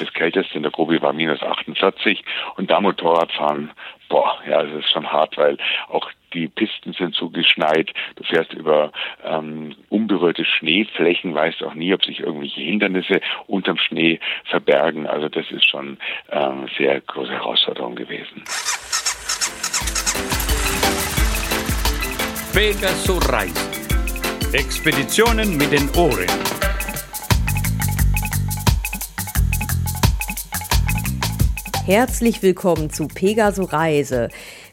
Das kälteste in der Gobi war minus 48 und da Motorradfahren, boah, ja, das ist schon hart, weil auch die Pisten sind so geschneit, du fährst über ähm, unberührte Schneeflächen, weißt auch nie, ob sich irgendwelche Hindernisse unterm Schnee verbergen. Also das ist schon ähm, sehr große Herausforderung gewesen. Pegasus Reisen. Expeditionen mit den Ohren. Herzlich willkommen zu Pegaso Reise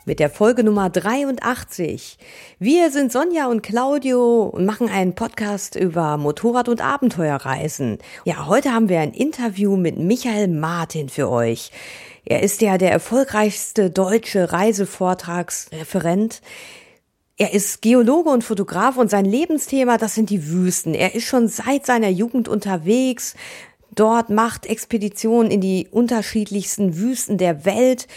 mit der Folge Nummer 83. Wir sind Sonja und Claudio und machen einen Podcast über Motorrad- und Abenteuerreisen. Ja, heute haben wir ein Interview mit Michael Martin für euch. Er ist ja der erfolgreichste deutsche Reisevortragsreferent. Er ist Geologe und Fotograf und sein Lebensthema, das sind die Wüsten. Er ist schon seit seiner Jugend unterwegs, dort macht Expeditionen in die unterschiedlichsten Wüsten der Welt,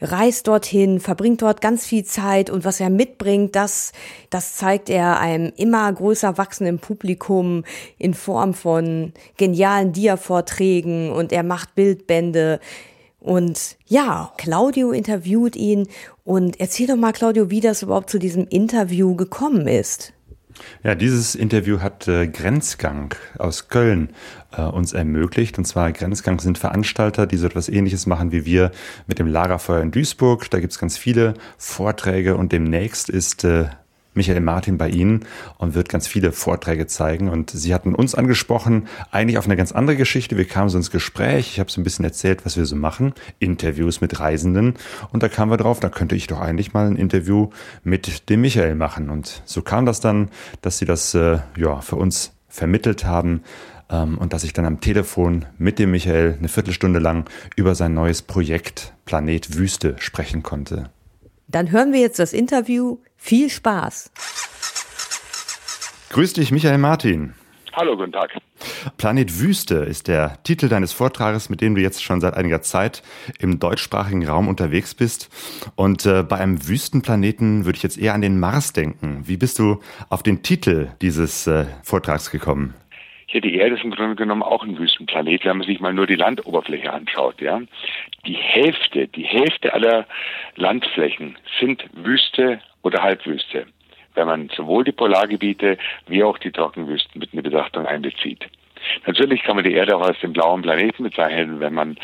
reist dorthin, verbringt dort ganz viel Zeit und was er mitbringt, das, das zeigt er einem immer größer wachsenden Publikum in Form von genialen Dia-Vorträgen und er macht Bildbände. Und ja, Claudio interviewt ihn und erzähl doch mal, Claudio, wie das überhaupt zu diesem Interview gekommen ist. Ja, dieses Interview hat äh, Grenzgang aus Köln äh, uns ermöglicht. Und zwar Grenzgang sind Veranstalter, die so etwas ähnliches machen wie wir mit dem Lagerfeuer in Duisburg. Da gibt's ganz viele Vorträge und demnächst ist äh, Michael Martin bei Ihnen und wird ganz viele Vorträge zeigen. Und Sie hatten uns angesprochen, eigentlich auf eine ganz andere Geschichte. Wir kamen so ins Gespräch. Ich habe so ein bisschen erzählt, was wir so machen. Interviews mit Reisenden. Und da kamen wir drauf, da könnte ich doch eigentlich mal ein Interview mit dem Michael machen. Und so kam das dann, dass Sie das äh, ja, für uns vermittelt haben ähm, und dass ich dann am Telefon mit dem Michael eine Viertelstunde lang über sein neues Projekt Planet Wüste sprechen konnte. Dann hören wir jetzt das Interview. Viel Spaß. Grüß dich, Michael Martin. Hallo, guten Tag. Planet Wüste ist der Titel deines Vortrages, mit dem du jetzt schon seit einiger Zeit im deutschsprachigen Raum unterwegs bist. Und äh, bei einem Wüstenplaneten würde ich jetzt eher an den Mars denken. Wie bist du auf den Titel dieses äh, Vortrags gekommen? Ja, die Erde ist im Grunde genommen auch ein Wüstenplanet, wenn man sich mal nur die Landoberfläche anschaut. Ja, die Hälfte, die Hälfte aller Landflächen sind Wüste oder Halbwüste, wenn man sowohl die Polargebiete wie auch die Trockenwüsten mit in die Betrachtung einbezieht. Natürlich kann man die Erde auch als den blauen Planeten bezeichnen, wenn man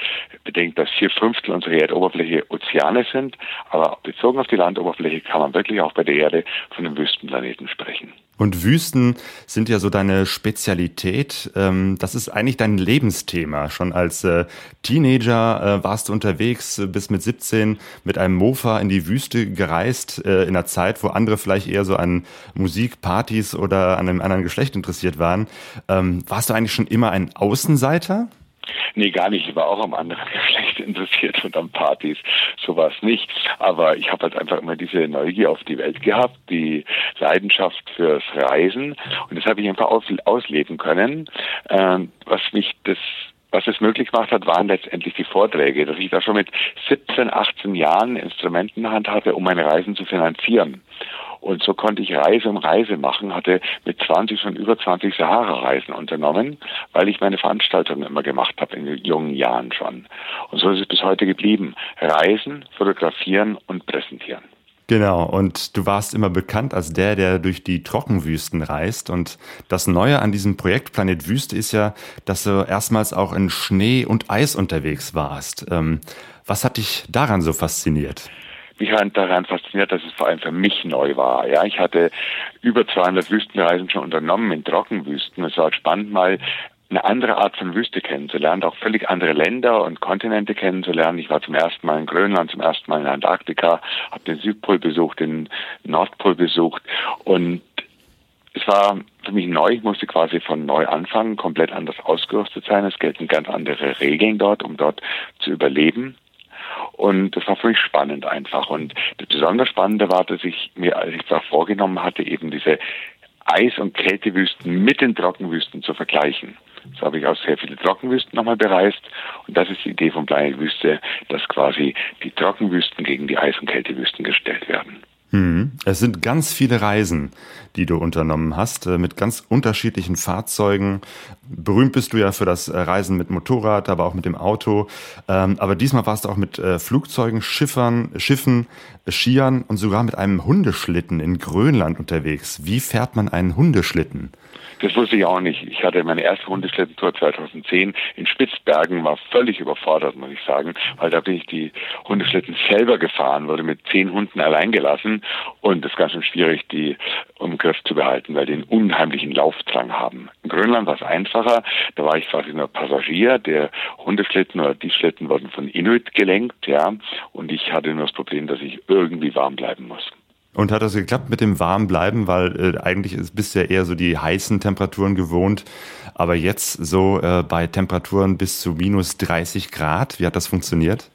bedenkt, dass vier Fünftel unserer Erdoberfläche Ozeane sind. Aber bezogen auf die Landoberfläche kann man wirklich auch bei der Erde von einem Wüstenplaneten sprechen. Und Wüsten sind ja so deine Spezialität. Ähm, das ist eigentlich dein Lebensthema. Schon als äh, Teenager äh, warst du unterwegs, bis mit 17 mit einem Mofa in die Wüste gereist, äh, in einer Zeit, wo andere vielleicht eher so an Musik, Partys oder an einem anderen Geschlecht interessiert waren. Ähm, warst du eigentlich schon immer ein Außenseiter? Nee, gar nicht. Ich war auch am anderen Geschlecht interessiert und an Partys. So war es nicht. Aber ich habe halt einfach immer diese Neugier auf die Welt gehabt, die Leidenschaft fürs Reisen. Und das habe ich einfach aus, ausleben können. Ähm, was mich das was es möglich gemacht hat, waren letztendlich die Vorträge, dass ich da schon mit 17, 18 Jahren Instrumenten in der Hand hatte, um meine Reisen zu finanzieren. Und so konnte ich Reise um Reise machen, hatte mit 20 schon über 20 Sahara-Reisen unternommen, weil ich meine Veranstaltungen immer gemacht habe in jungen Jahren schon. Und so ist es bis heute geblieben. Reisen, fotografieren und präsentieren. Genau, und du warst immer bekannt als der, der durch die Trockenwüsten reist. Und das Neue an diesem Projekt Planet Wüste ist ja, dass du erstmals auch in Schnee und Eis unterwegs warst. Ähm, was hat dich daran so fasziniert? Mich daran fasziniert, dass es vor allem für mich neu war. Ja, ich hatte über 200 Wüstenreisen schon unternommen in Trockenwüsten. Es war spannend, mal eine andere Art von Wüste kennenzulernen, auch völlig andere Länder und Kontinente kennenzulernen. Ich war zum ersten Mal in Grönland, zum ersten Mal in Antarktika, habe den Südpol besucht, den Nordpol besucht und es war für mich neu, ich musste quasi von neu anfangen, komplett anders ausgerüstet sein. Es gelten ganz andere Regeln dort, um dort zu überleben. Und das war für mich spannend einfach. Und das besonders Spannende war, dass ich mir, als ich das vorgenommen hatte, eben diese Eis- und Kältewüsten mit den Trockenwüsten zu vergleichen. So habe ich auch sehr viele Trockenwüsten nochmal bereist. Und das ist die Idee von Planet Wüste, dass quasi die Trockenwüsten gegen die Eis- und Kältewüsten gestellt werden. Hm. Es sind ganz viele Reisen, die du unternommen hast, äh, mit ganz unterschiedlichen Fahrzeugen. Berühmt bist du ja für das äh, Reisen mit Motorrad, aber auch mit dem Auto. Ähm, aber diesmal warst du auch mit äh, Flugzeugen, Schiffern, Schiffen, Skiern und sogar mit einem Hundeschlitten in Grönland unterwegs. Wie fährt man einen Hundeschlitten? Das wusste ich auch nicht. Ich hatte meine erste Hundeschlittentour 2010 in Spitzbergen, war völlig überfordert, muss ich sagen, weil da bin ich die Hundeschlitten selber gefahren, wurde mit zehn Hunden allein gelassen und es ist ganz schön schwierig, die im Griff zu behalten, weil die einen unheimlichen Laufdrang haben. In Grönland war es einfacher, da war ich quasi nur Passagier, der Hundeschlitten oder die Schlitten wurden von Inuit gelenkt, ja, und ich hatte nur das Problem, dass ich irgendwie warm bleiben muss. Und hat das geklappt mit dem warm bleiben, weil äh, eigentlich ist, bist du eher so die heißen Temperaturen gewohnt, aber jetzt so äh, bei Temperaturen bis zu minus 30 Grad, wie hat das funktioniert?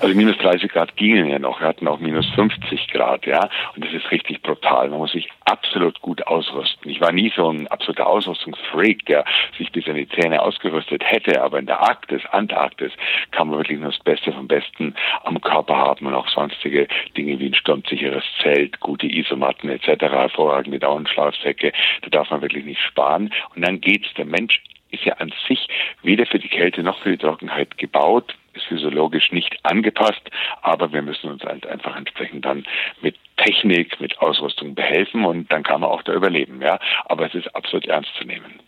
Also minus 30 Grad gingen ja noch. Wir hatten auch minus 50 Grad, ja. Und das ist richtig brutal. Man muss sich absolut gut ausrüsten. Ich war nie so ein absoluter Ausrüstungsfreak, der sich bis an die Zähne ausgerüstet hätte. Aber in der Arktis, Antarktis, kann man wirklich nur das Beste vom Besten am Körper haben und auch sonstige Dinge wie ein sturmsicheres Zelt, gute Isomatten etc., hervorragende Daunenschlafsäcke. Da darf man wirklich nicht sparen. Und dann geht's. Der Mensch ist ja an sich weder für die Kälte noch für die Trockenheit gebaut ist physiologisch nicht angepasst, aber wir müssen uns halt einfach entsprechend dann mit Technik, mit Ausrüstung behelfen und dann kann man auch da überleben, ja. Aber es ist absolut ernst zu nehmen.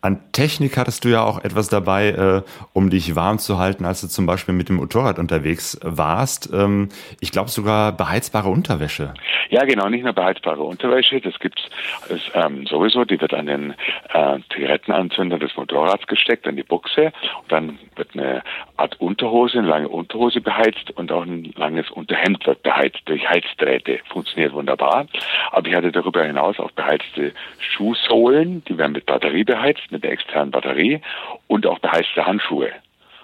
An Technik hattest du ja auch etwas dabei, äh, um dich warm zu halten, als du zum Beispiel mit dem Motorrad unterwegs warst. Ähm, ich glaube sogar beheizbare Unterwäsche. Ja, genau, nicht nur beheizbare Unterwäsche, das gibt's es, ähm, sowieso. Die wird an den äh, Zigarettenanzünder des Motorrads gesteckt, an die Buchse. Und dann wird eine Art Unterhose, eine lange Unterhose beheizt und auch ein langes Unterhemd wird beheizt durch Heizdrähte. Funktioniert wunderbar. Aber ich hatte darüber hinaus auch beheizte Schuhsohlen, die werden mit Batterie beheizt, mit der externen Batterie und auch beheizte Handschuhe.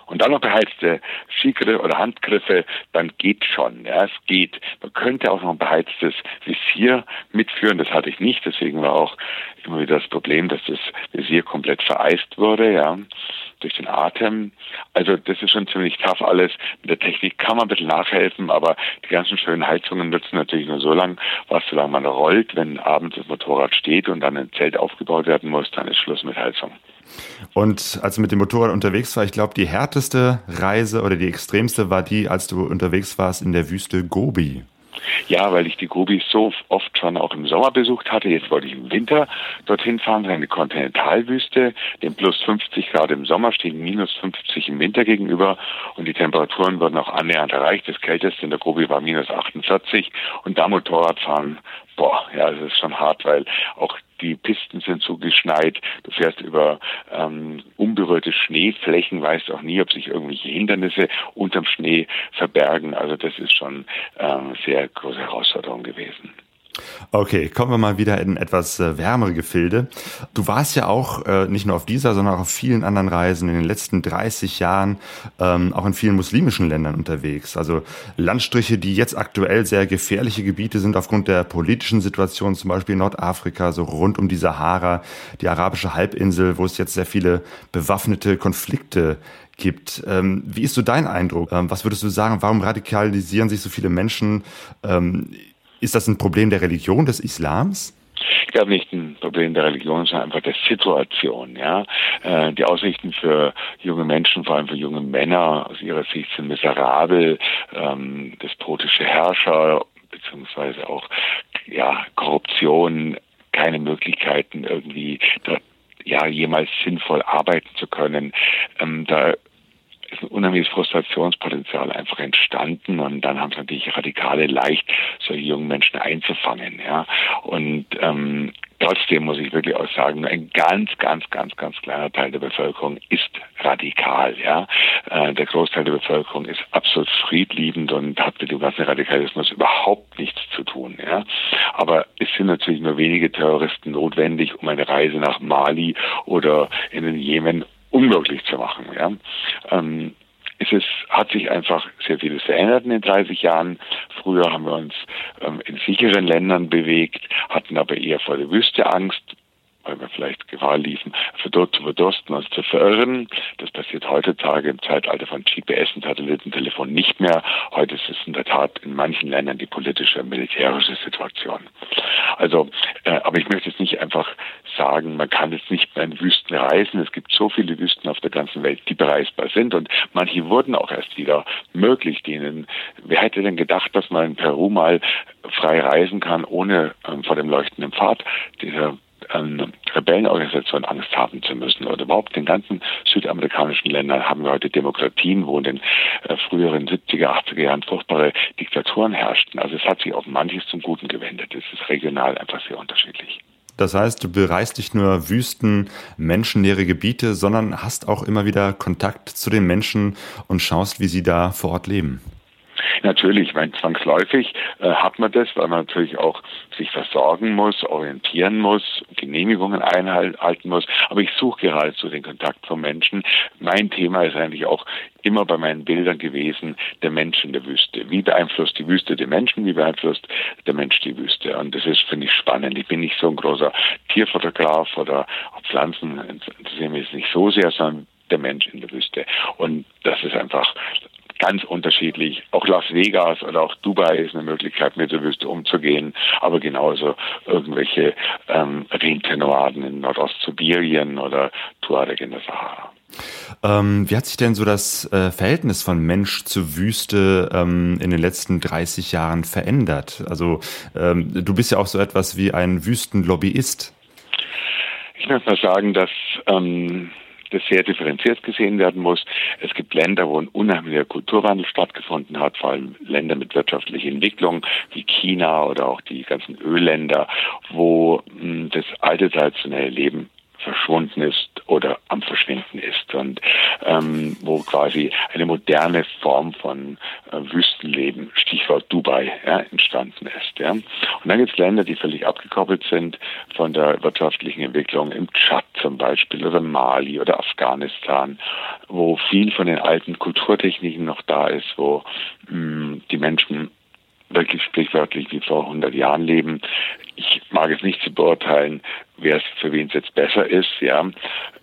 Und dann noch beheizte Skigriffe oder Handgriffe, dann geht schon. Ja, es geht. Man könnte auch noch ein beheiztes Visier mitführen. Das hatte ich nicht. Deswegen war auch immer wieder das Problem, dass das Visier komplett vereist wurde, ja, durch den Atem. Also das ist schon ziemlich tough alles. Mit der Technik kann man ein bisschen nachhelfen, aber die ganzen schönen Heizungen nutzen natürlich nur so lang, was solange man rollt. Wenn abends das Motorrad steht und dann ein Zelt aufgebaut werden muss, dann ist Schluss mit Heizung. Und als du mit dem Motorrad unterwegs war, ich glaube, die härteste Reise oder die extremste war die, als du unterwegs warst in der Wüste Gobi. Ja, weil ich die Gobis so oft schon auch im Sommer besucht hatte. Jetzt wollte ich im Winter dorthin fahren, eine Kontinentalwüste. Dem plus 50 Grad im Sommer stehen minus 50 im Winter gegenüber und die Temperaturen wurden auch annähernd erreicht. Das kälteste in der Gobi war minus 48 und da Motorradfahren, boah, ja, das ist schon hart, weil auch die Pisten sind so geschneit, du fährst über ähm, unberührte Schneeflächen, weißt auch nie, ob sich irgendwelche Hindernisse unterm Schnee verbergen. Also das ist schon ähm, sehr große Herausforderung gewesen. Okay, kommen wir mal wieder in etwas äh, wärmere Gefilde. Du warst ja auch äh, nicht nur auf dieser, sondern auch auf vielen anderen Reisen in den letzten 30 Jahren ähm, auch in vielen muslimischen Ländern unterwegs. Also Landstriche, die jetzt aktuell sehr gefährliche Gebiete sind aufgrund der politischen Situation, zum Beispiel Nordafrika, so rund um die Sahara, die arabische Halbinsel, wo es jetzt sehr viele bewaffnete Konflikte gibt. Ähm, wie ist so dein Eindruck? Ähm, was würdest du sagen? Warum radikalisieren sich so viele Menschen? Ähm, ist das ein Problem der Religion, des Islams? Ich glaube nicht ein Problem der Religion, sondern einfach der Situation. Ja, äh, die Aussichten für junge Menschen, vor allem für junge Männer aus ihrer Sicht sind miserabel. Ähm, despotische Herrscher beziehungsweise auch ja Korruption, keine Möglichkeiten irgendwie da, ja jemals sinnvoll arbeiten zu können. Ähm, da ist ein unheimliches Frustrationspotenzial einfach entstanden und dann haben es natürlich Radikale leicht, solche jungen Menschen einzufangen. Ja. Und ähm, trotzdem muss ich wirklich auch sagen, ein ganz, ganz, ganz, ganz kleiner Teil der Bevölkerung ist radikal. Ja. Äh, der Großteil der Bevölkerung ist absolut friedliebend und hat mit dem ganzen Radikalismus überhaupt nichts zu tun. Ja. Aber es sind natürlich nur wenige Terroristen notwendig, um eine Reise nach Mali oder in den Jemen unmöglich zu machen. Ja. Ähm, es ist, hat sich einfach sehr vieles verändert in den 30 Jahren. Früher haben wir uns ähm, in sicheren Ländern bewegt, hatten aber eher vor der Wüste Angst, weil wir vielleicht Gefahr liefen, zu verdursten, uns zu verirren. Das passiert heutzutage im Zeitalter von GPS und Satellitentelefon nicht mehr. Heute ist es in der Tat in manchen Ländern die politische, militärische Situation. Also, äh, aber ich möchte jetzt nicht einfach sagen, man kann jetzt nicht mehr in Wüsten reisen. Es gibt so viele Wüsten auf der ganzen Welt, die bereisbar sind und manche wurden auch erst wieder möglich. Denen, wer hätte denn gedacht, dass man in Peru mal frei reisen kann, ohne ähm, vor dem leuchtenden Pfad dieser ähm, Rebellenorganisation Angst haben zu müssen. Oder überhaupt in den ganzen südamerikanischen Ländern haben wir heute Demokratien, wo in den äh, früheren 70er, 80er Jahren furchtbare Diktaturen herrschten. Also es hat sich auf manches zum Guten gewendet. Es ist regional einfach sehr unterschiedlich. Das heißt, du bereist nicht nur Wüsten, menschenleere Gebiete, sondern hast auch immer wieder Kontakt zu den Menschen und schaust, wie sie da vor Ort leben. Natürlich, mein zwangsläufig äh, hat man das, weil man natürlich auch sich versorgen muss, orientieren muss, Genehmigungen einhalten muss. Aber ich suche geradezu den Kontakt von Menschen. Mein Thema ist eigentlich auch immer bei meinen Bildern gewesen, der Mensch in der Wüste. Wie beeinflusst die Wüste den Menschen? Wie beeinflusst der Mensch die Wüste? Und das ist, finde ich, spannend. Ich bin nicht so ein großer Tierfotograf oder Pflanzen interessieren mich nicht so sehr, sondern der Mensch in der Wüste. Und das ist einfach ganz unterschiedlich. Auch Las Vegas oder auch Dubai ist eine Möglichkeit, mit der Wüste umzugehen, aber genauso irgendwelche ähm, Rentenoaden in Nordostsibirien oder Tuareg in der Sahara. Ähm, wie hat sich denn so das äh, Verhältnis von Mensch zu Wüste ähm, in den letzten 30 Jahren verändert? Also ähm, du bist ja auch so etwas wie ein Wüstenlobbyist. Ich möchte mal sagen, dass ähm, das sehr differenziert gesehen werden muss. Es gibt Länder, wo ein unheimlicher Kulturwandel stattgefunden hat, vor allem Länder mit wirtschaftlicher Entwicklung wie China oder auch die ganzen Ölländer, wo hm, das alte traditionelle Leben verschwunden ist oder am Verschwinden ist und ähm, wo quasi eine moderne Form von äh, Wüstenleben, Stichwort Dubai, ja, entstanden ist. Ja. Und dann gibt es Länder, die völlig abgekoppelt sind von der wirtschaftlichen Entwicklung, im Tschad zum Beispiel oder Mali oder Afghanistan, wo viel von den alten Kulturtechniken noch da ist, wo mh, hm, die Menschen wirklich sprichwörtlich wie vor 100 Jahren leben. Ich mag es nicht zu beurteilen, wer es für wen es jetzt besser ist. Ja,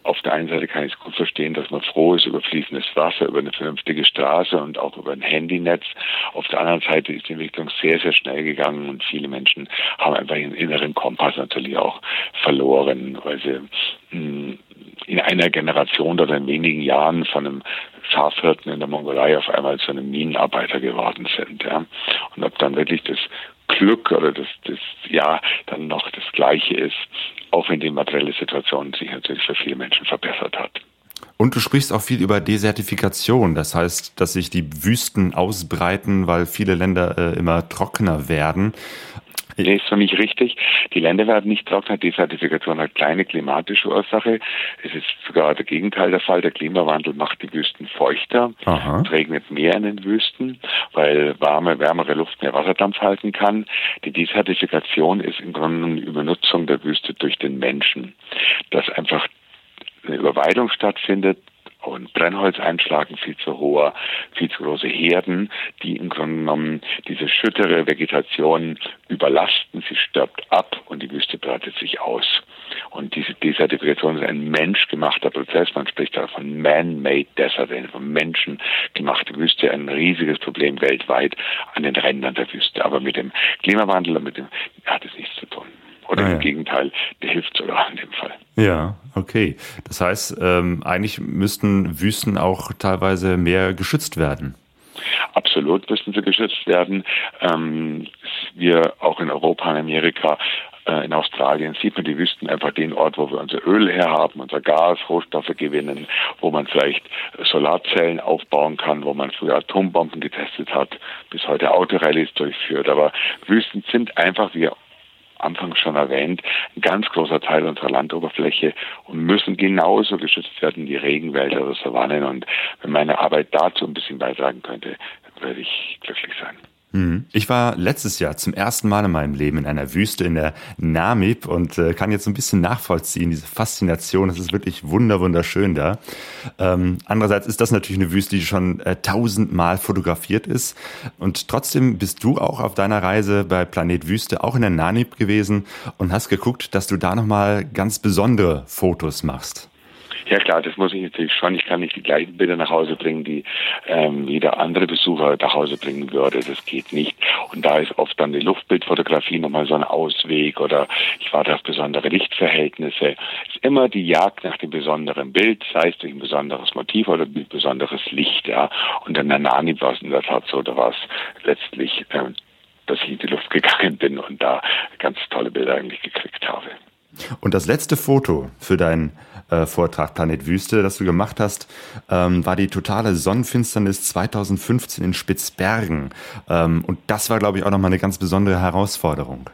auf der einen Seite kann ich es gut verstehen, dass man froh ist über fließendes Wasser, über eine vernünftige Straße und auch über ein Handynetz. Auf der anderen Seite ist die Entwicklung sehr, sehr schnell gegangen und viele Menschen haben einfach ihren inneren Kompass natürlich auch verloren, weil sie hm, in einer Generation oder in wenigen Jahren von einem Schafhirten in der Mongolei auf einmal zu einem Minenarbeiter geworden sind. Ja. Und ob dann wirklich das Glück oder das, das ja dann noch das Gleiche ist, auch wenn die materielle Situation sich natürlich für viele Menschen verbessert hat. Und du sprichst auch viel über Desertifikation, das heißt, dass sich die Wüsten ausbreiten, weil viele Länder äh, immer trockener werden. Nee, ist für mich richtig. Die Länder werden nicht trockener. Desertifikation hat kleine klimatische Ursache. Es ist sogar der Gegenteil der Fall. Der Klimawandel macht die Wüsten feuchter. Aha. Es regnet mehr in den Wüsten, weil warme, wärmere Luft mehr Wasserdampf halten kann. Die Desertifikation ist im Grunde eine Übernutzung der Wüste durch den Menschen. Dass einfach eine Überweidung stattfindet, und Brennholz einschlagen, viel zu hoher, viel zu große Herden, die im Grunde genommen diese schüttere Vegetation überlasten. Sie stirbt ab und die Wüste breitet sich aus. Und diese Desertifikation ist ein menschgemachter Prozess. Man spricht da von man-made desert, eine von Menschen gemachte Wüste, ein riesiges Problem weltweit an den Rändern der Wüste. Aber mit dem Klimawandel und mit dem hat es nichts zu tun. Oder ah, im Gegenteil, der hilft sogar in dem Fall. Ja, okay. Das heißt, ähm, eigentlich müssten Wüsten auch teilweise mehr geschützt werden. Absolut müssen sie geschützt werden. Ähm, wir auch in Europa und Amerika äh, in Australien sieht man die Wüsten einfach den Ort, wo wir unser Öl herhaben, unser Gas, Rohstoffe gewinnen, wo man vielleicht Solarzellen aufbauen kann, wo man früher Atombomben getestet hat, bis heute Autorallies durchführt. Aber Wüsten sind einfach, wie anfangs schon erwähnt, ein ganz großer Teil unserer Landoberfläche und müssen genauso geschützt werden wie Regenwälder oder Savannen. Und wenn meine Arbeit dazu ein bisschen beitragen könnte, würde ich glücklich sein. Hm. Ich war letztes Jahr zum ersten Mal in meinem Leben in einer Wüste in der Namib und äh, kann jetzt ein bisschen nachvollziehen, diese Faszination. Es ist wirklich wunder, wunderschön da. Ähm, andererseits ist das natürlich eine Wüste, die schon äh, tausendmal fotografiert ist. Und trotzdem bist du auch auf deiner Reise bei Planet Wüste auch in der Namib gewesen und hast geguckt, dass du da nochmal ganz besondere Fotos machst. Ja klar, das muss ich natürlich schon. Ich kann nicht die gleichen Bilder nach Hause bringen, die ähm, jeder andere Besucher nach Hause bringen würde. Das geht nicht. Und da ist oft dann die Luftbildfotografie nochmal so ein Ausweg oder ich warte auf besondere Lichtverhältnisse. Es ist immer die Jagd nach dem besonderen Bild, sei es durch ein besonderes Motiv oder durch besonderes Licht. Ja. Und dann der Nani war es in der Tat so, da war es letztlich, ähm, dass ich in die Luft gegangen bin und da ganz tolle Bilder eigentlich gekriegt habe. Und das letzte Foto für deinen äh, Vortrag Planet Wüste, das du gemacht hast, ähm, war die totale Sonnenfinsternis 2015 in Spitzbergen. Ähm, und das war, glaube ich, auch nochmal eine ganz besondere Herausforderung.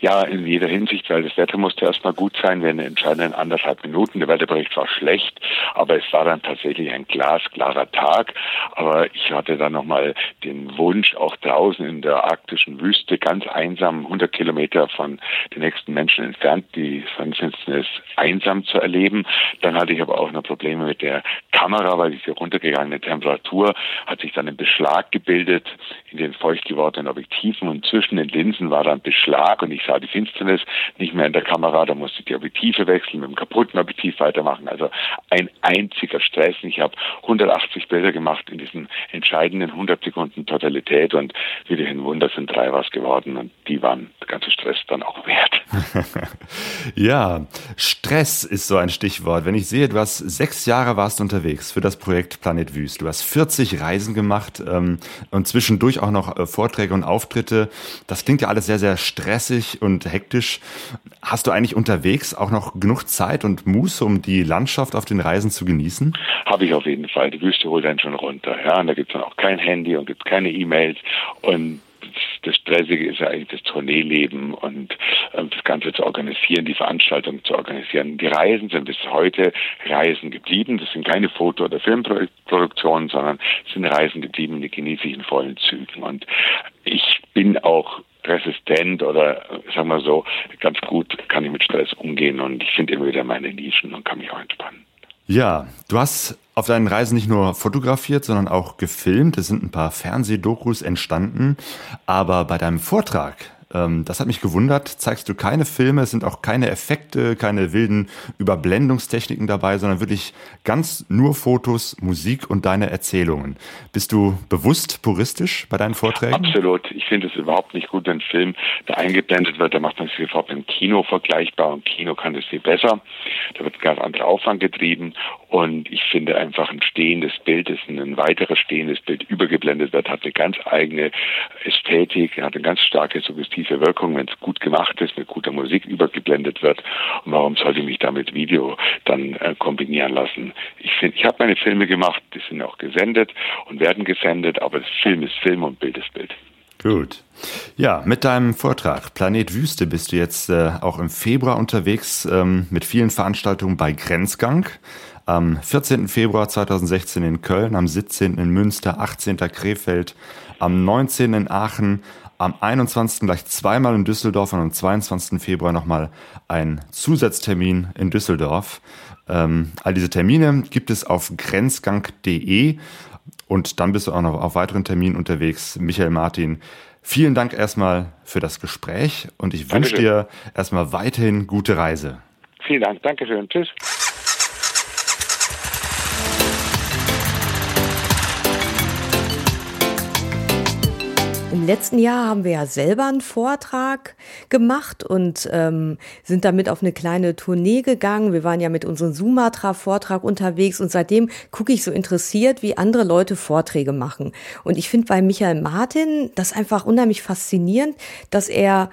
Ja, in jeder Hinsicht, weil das Wetter musste erstmal gut sein, wir entscheidenden anderthalb Minuten. Der Wetterbericht war schlecht, aber es war dann tatsächlich ein glasklarer Tag. Aber ich hatte dann nochmal den Wunsch, auch draußen in der arktischen Wüste, ganz einsam, 100 Kilometer von den nächsten Menschen entfernt, die Sonnenfinsternis einsam zu erleben. Dann hatte ich aber auch noch Probleme mit der Kamera, weil diese runtergegangene Temperatur hat sich dann ein Beschlag gebildet in den feucht gewordenen Objektiven und zwischen den Linsen war dann Beschlag und ich sah die Finsternis nicht mehr in der Kamera, da musste ich die Objektive wechseln, mit dem kaputten Objektiv weitermachen. Also ein einziger Stress. Ich habe 180 Bilder gemacht in diesen entscheidenden 100 Sekunden Totalität und wie durch ein Wunder sind drei was geworden und die waren der ganze Stress dann auch wert. ja, Stress ist so ein Stichwort. Wenn ich sehe, du hast sechs Jahre warst unterwegs für das Projekt Planet Wüst. Du hast 40 Reisen gemacht ähm, und zwischendurch auch noch äh, Vorträge und Auftritte. Das klingt ja alles sehr, sehr stressig und hektisch. Hast du eigentlich unterwegs auch noch genug Zeit und Muße, um die Landschaft auf den Reisen zu genießen? Habe ich auf jeden Fall. Die Wüste holt dann schon runter. Ja, und da gibt es dann auch kein Handy und gibt keine E-Mails und das Stressige ist ja eigentlich das Tourneeleben und ähm, das Ganze zu organisieren, die Veranstaltung zu organisieren. Die Reisen sind bis heute Reisen geblieben. Das sind keine Foto- oder Filmproduktionen, sondern es sind Reisen geblieben, die genieße ich in vollen Zügen. Und ich bin auch resistent oder sagen wir so, ganz gut kann ich mit Stress umgehen und ich finde immer wieder meine Nischen und kann mich auch entspannen. Ja, du hast auf deinen Reisen nicht nur fotografiert, sondern auch gefilmt. Es sind ein paar Fernsehdokus entstanden. Aber bei deinem Vortrag ähm, das hat mich gewundert. Zeigst du keine Filme, es sind auch keine Effekte, keine wilden Überblendungstechniken dabei, sondern wirklich ganz nur Fotos, Musik und deine Erzählungen. Bist du bewusst puristisch bei deinen Vorträgen? Absolut. Ich finde es überhaupt nicht gut, wenn ein Film da eingeblendet wird. Da macht man es sofort dem Kino vergleichbar und Kino kann das viel besser. Da wird ein ganz anderer Aufwand getrieben und ich finde einfach ein stehendes Bild, das ein weiteres stehendes Bild übergeblendet wird, hat eine ganz eigene Ästhetik, hat eine ganz starke Suggestion tiefe Wirkung, wenn es gut gemacht ist, mit guter Musik übergeblendet wird. Und warum sollte ich mich da mit Video dann äh, kombinieren lassen? Ich finde, ich habe meine Filme gemacht, die sind auch gesendet und werden gesendet, aber Film ist Film und Bild ist Bild. Gut. Ja, mit deinem Vortrag Planet Wüste bist du jetzt äh, auch im Februar unterwegs ähm, mit vielen Veranstaltungen bei Grenzgang. Am 14. Februar 2016 in Köln, am 17. in Münster, 18. Krefeld, am 19. in Aachen, am 21. gleich zweimal in Düsseldorf und am 22. Februar nochmal ein Zusatztermin in Düsseldorf. Ähm, all diese Termine gibt es auf grenzgang.de und dann bist du auch noch auf weiteren Terminen unterwegs. Michael Martin, vielen Dank erstmal für das Gespräch und ich wünsche dir erstmal weiterhin gute Reise. Vielen Dank, Dankeschön, tschüss. Letzten Jahr haben wir ja selber einen Vortrag gemacht und ähm, sind damit auf eine kleine Tournee gegangen. Wir waren ja mit unserem Sumatra-Vortrag unterwegs und seitdem gucke ich so interessiert, wie andere Leute Vorträge machen. Und ich finde bei Michael Martin das einfach unheimlich faszinierend, dass er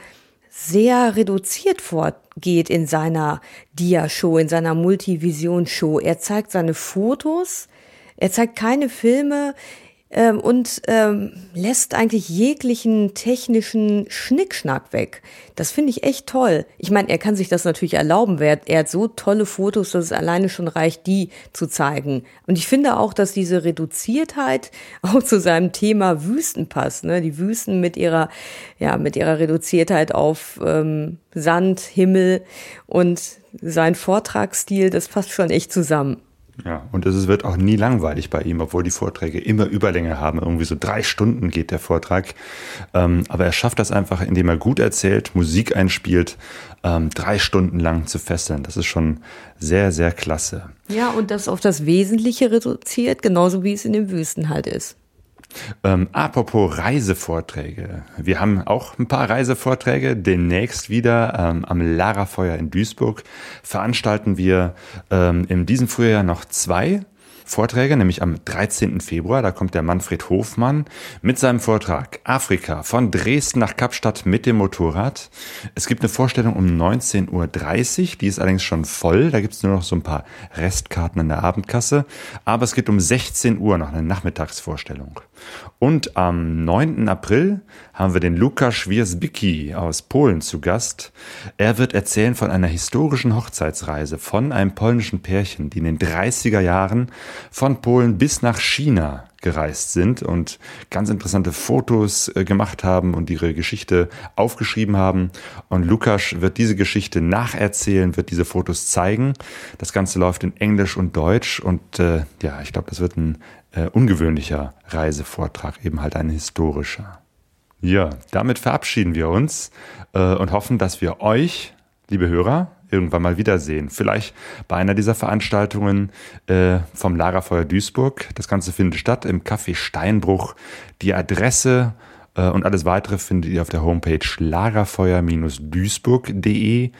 sehr reduziert vorgeht in seiner Dia-Show, in seiner Multivision-Show. Er zeigt seine Fotos, er zeigt keine Filme, ähm, und ähm, lässt eigentlich jeglichen technischen Schnickschnack weg. Das finde ich echt toll. Ich meine, er kann sich das natürlich erlauben. Er hat so tolle Fotos, dass es alleine schon reicht, die zu zeigen. Und ich finde auch, dass diese Reduziertheit auch zu seinem Thema Wüsten passt. Ne? Die Wüsten mit ihrer, ja, mit ihrer Reduziertheit auf ähm, Sand, Himmel und sein Vortragsstil, das passt schon echt zusammen. Ja, und es wird auch nie langweilig bei ihm, obwohl die Vorträge immer Überlänge haben. Irgendwie so drei Stunden geht der Vortrag. Ähm, aber er schafft das einfach, indem er gut erzählt, Musik einspielt, ähm, drei Stunden lang zu fesseln. Das ist schon sehr, sehr klasse. Ja, und das auf das Wesentliche reduziert, genauso wie es in den Wüsten halt ist. Ähm, apropos Reisevorträge. Wir haben auch ein paar Reisevorträge. Demnächst wieder ähm, am Larafeuer in Duisburg veranstalten wir ähm, in diesem Frühjahr noch zwei. Vorträge, nämlich am 13. Februar. Da kommt der Manfred Hofmann mit seinem Vortrag Afrika von Dresden nach Kapstadt mit dem Motorrad. Es gibt eine Vorstellung um 19.30 Uhr, die ist allerdings schon voll. Da gibt es nur noch so ein paar Restkarten an der Abendkasse. Aber es geht um 16 Uhr noch eine Nachmittagsvorstellung. Und am 9. April haben wir den Lukas Wiersbicki aus Polen zu Gast. Er wird erzählen von einer historischen Hochzeitsreise von einem polnischen Pärchen, die in den 30er Jahren von Polen bis nach China gereist sind und ganz interessante Fotos äh, gemacht haben und ihre Geschichte aufgeschrieben haben. Und Lukas wird diese Geschichte nacherzählen, wird diese Fotos zeigen. Das Ganze läuft in Englisch und Deutsch und äh, ja, ich glaube, das wird ein äh, ungewöhnlicher Reisevortrag, eben halt ein historischer. Ja, damit verabschieden wir uns äh, und hoffen, dass wir euch, liebe Hörer, irgendwann mal wiedersehen. Vielleicht bei einer dieser Veranstaltungen äh, vom Lagerfeuer Duisburg. Das Ganze findet statt im Café Steinbruch. Die Adresse äh, und alles weitere findet ihr auf der Homepage lagerfeuer-duisburg.de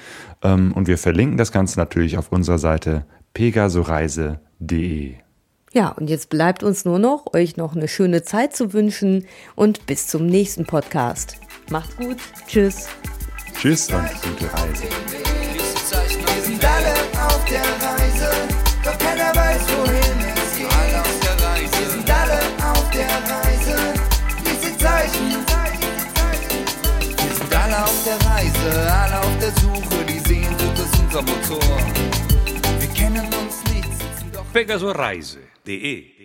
ähm, und wir verlinken das Ganze natürlich auf unserer Seite pegasoreise.de. Ja, und jetzt bleibt uns nur noch, euch noch eine schöne Zeit zu wünschen und bis zum nächsten Podcast. Macht's gut. Tschüss. Tschüss und gute Reise. Der Reise, doch keiner weiß, wohin es geht. Alle auf der Reise. Wir sind alle auf der Reise, diese Zeichen. Wir sind alle auf der Reise, alle auf der Suche, die Sehnsucht ist unser Motor. Wir kennen uns nicht, sitzen doch. Pegaso Reise. de